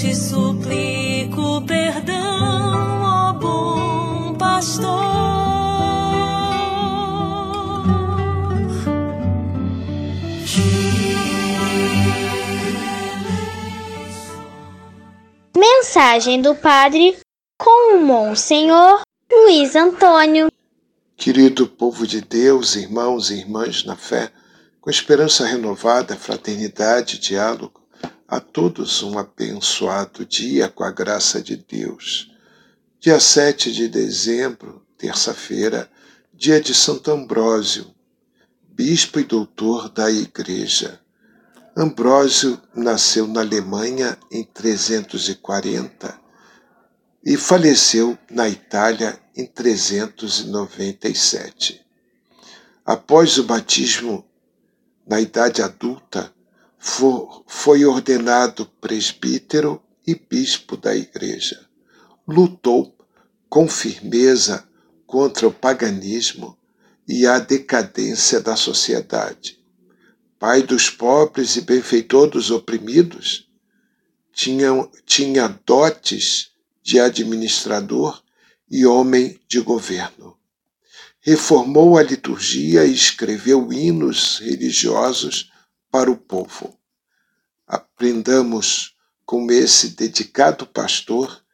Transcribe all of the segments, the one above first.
te suplico perdão, ó bom pastor. Mensagem do Padre com o Monsenhor Luiz Antônio. Querido povo de Deus, irmãos e irmãs na fé, com esperança renovada, fraternidade, diálogo, a todos um abençoado dia com a graça de Deus. Dia 7 de dezembro, terça-feira, dia de Santo Ambrósio, bispo e doutor da Igreja. Ambrósio nasceu na Alemanha em 340 e faleceu na Itália em 397. Após o batismo na idade adulta, foi ordenado presbítero e bispo da Igreja. Lutou com firmeza contra o paganismo e a decadência da sociedade pai dos pobres e benfeitor dos oprimidos, tinha, tinha dotes de administrador e homem de governo. Reformou a liturgia e escreveu hinos religiosos para o povo. Aprendamos com esse dedicado pastor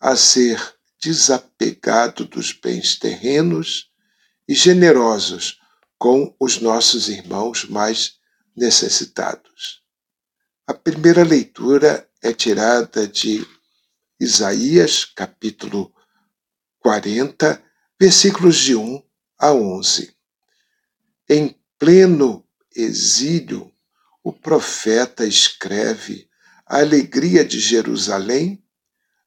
a ser desapegado dos bens terrenos e generosos com os nossos irmãos mais necessitados. A primeira leitura é tirada de Isaías, capítulo 40, versículos de 1 a 11. Em pleno exílio, o profeta escreve a alegria de Jerusalém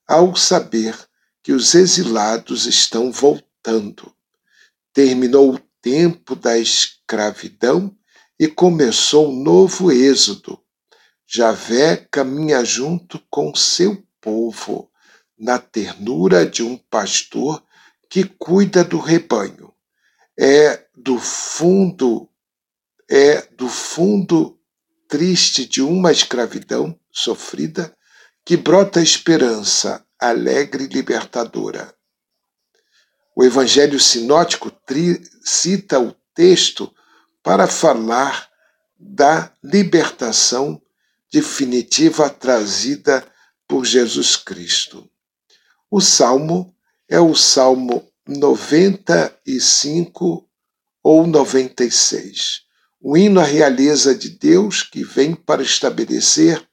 ao saber que os exilados estão voltando. Terminou o tempo da escravidão e começou um novo êxodo. Javé caminha junto com seu povo, na ternura de um pastor que cuida do rebanho. É do fundo, é do fundo triste de uma escravidão sofrida que brota esperança alegre e libertadora. O Evangelho Sinótico cita o texto para falar da libertação definitiva trazida por Jesus Cristo. O salmo é o Salmo 95 ou 96, o hino à realeza de Deus que vem para estabelecer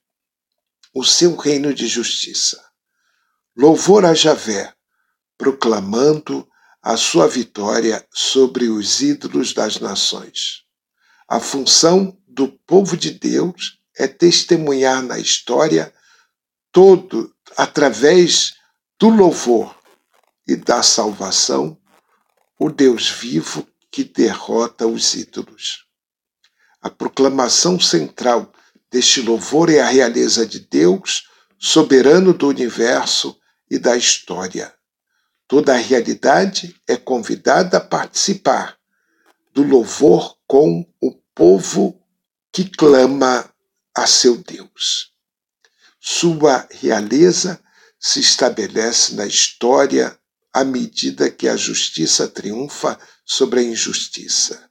o seu reino de justiça. Louvor a Javé, proclamando a sua vitória sobre os ídolos das nações. A função do povo de Deus é testemunhar na história todo através do louvor e da salvação o Deus vivo que derrota os ídolos. A proclamação central deste louvor é a realeza de Deus, soberano do universo e da história. Toda a realidade é convidada a participar do louvor com o povo que clama a seu Deus. Sua realeza se estabelece na história à medida que a justiça triunfa sobre a injustiça.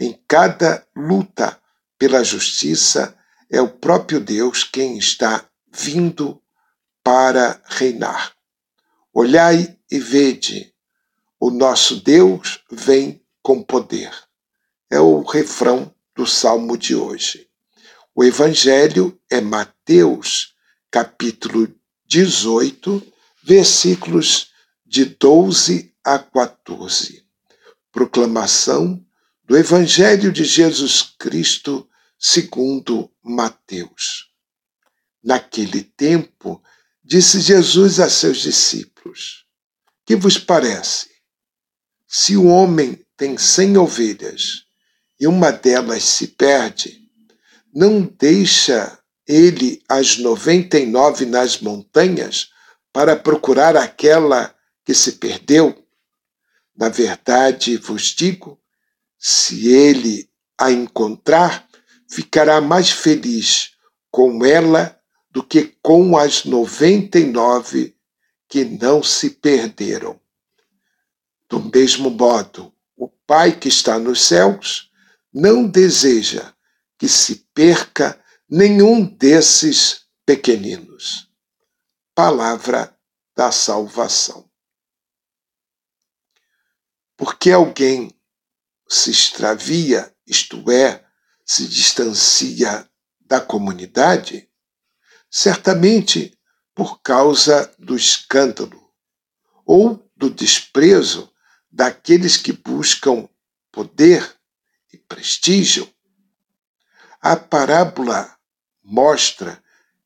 Em cada luta pela justiça, é o próprio Deus quem está vindo para reinar. Olhai e vede, o nosso Deus vem com poder. É o refrão do salmo de hoje. O evangelho é Mateus, capítulo 18, versículos de 12 a 14. Proclamação do evangelho de Jesus Cristo segundo Mateus. Naquele tempo, disse Jesus a seus discípulos: que vos parece? Se o homem tem cem ovelhas e uma delas se perde, não deixa ele as noventa e nove nas montanhas para procurar aquela que se perdeu? Na verdade, vos digo, se ele a encontrar, ficará mais feliz com ela do que com as noventa e nove que não se perderam. Do mesmo modo, o Pai que está nos céus não deseja que se perca nenhum desses pequeninos. palavra da salvação. Porque alguém se extravia, isto é, se distancia da comunidade, certamente por causa do escândalo ou do desprezo daqueles que buscam poder e prestígio. A parábola mostra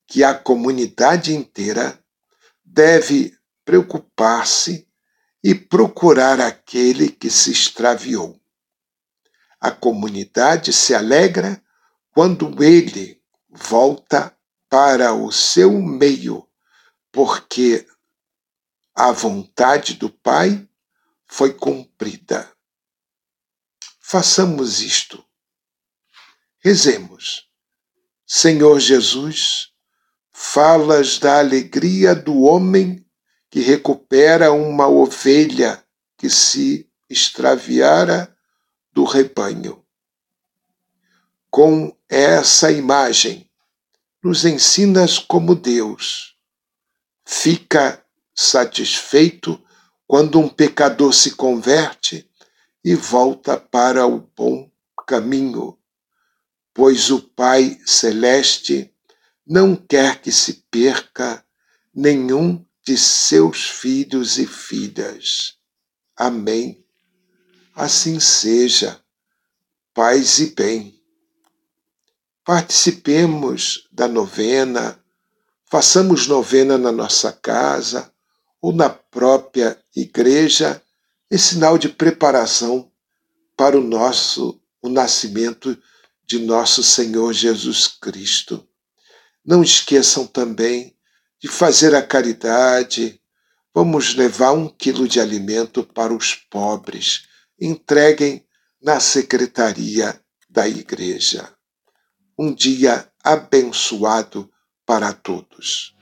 que a comunidade inteira deve preocupar-se e procurar aquele que se extraviou. A comunidade se alegra quando ele volta para o seu meio, porque a vontade do Pai foi cumprida. Façamos isto. Rezemos. Senhor Jesus, falas da alegria do homem que recupera uma ovelha que se extraviara do rebanho. Com essa imagem, nos ensinas como Deus. Fica satisfeito quando um pecador se converte e volta para o bom caminho, pois o Pai Celeste não quer que se perca nenhum de seus filhos e filhas. Amém. Assim seja. Paz e bem. Participemos da novena, façamos novena na nossa casa ou na própria igreja, em sinal de preparação para o nosso o nascimento de nosso Senhor Jesus Cristo. Não esqueçam também de fazer a caridade. Vamos levar um quilo de alimento para os pobres. Entreguem na secretaria da igreja. Um dia abençoado para todos.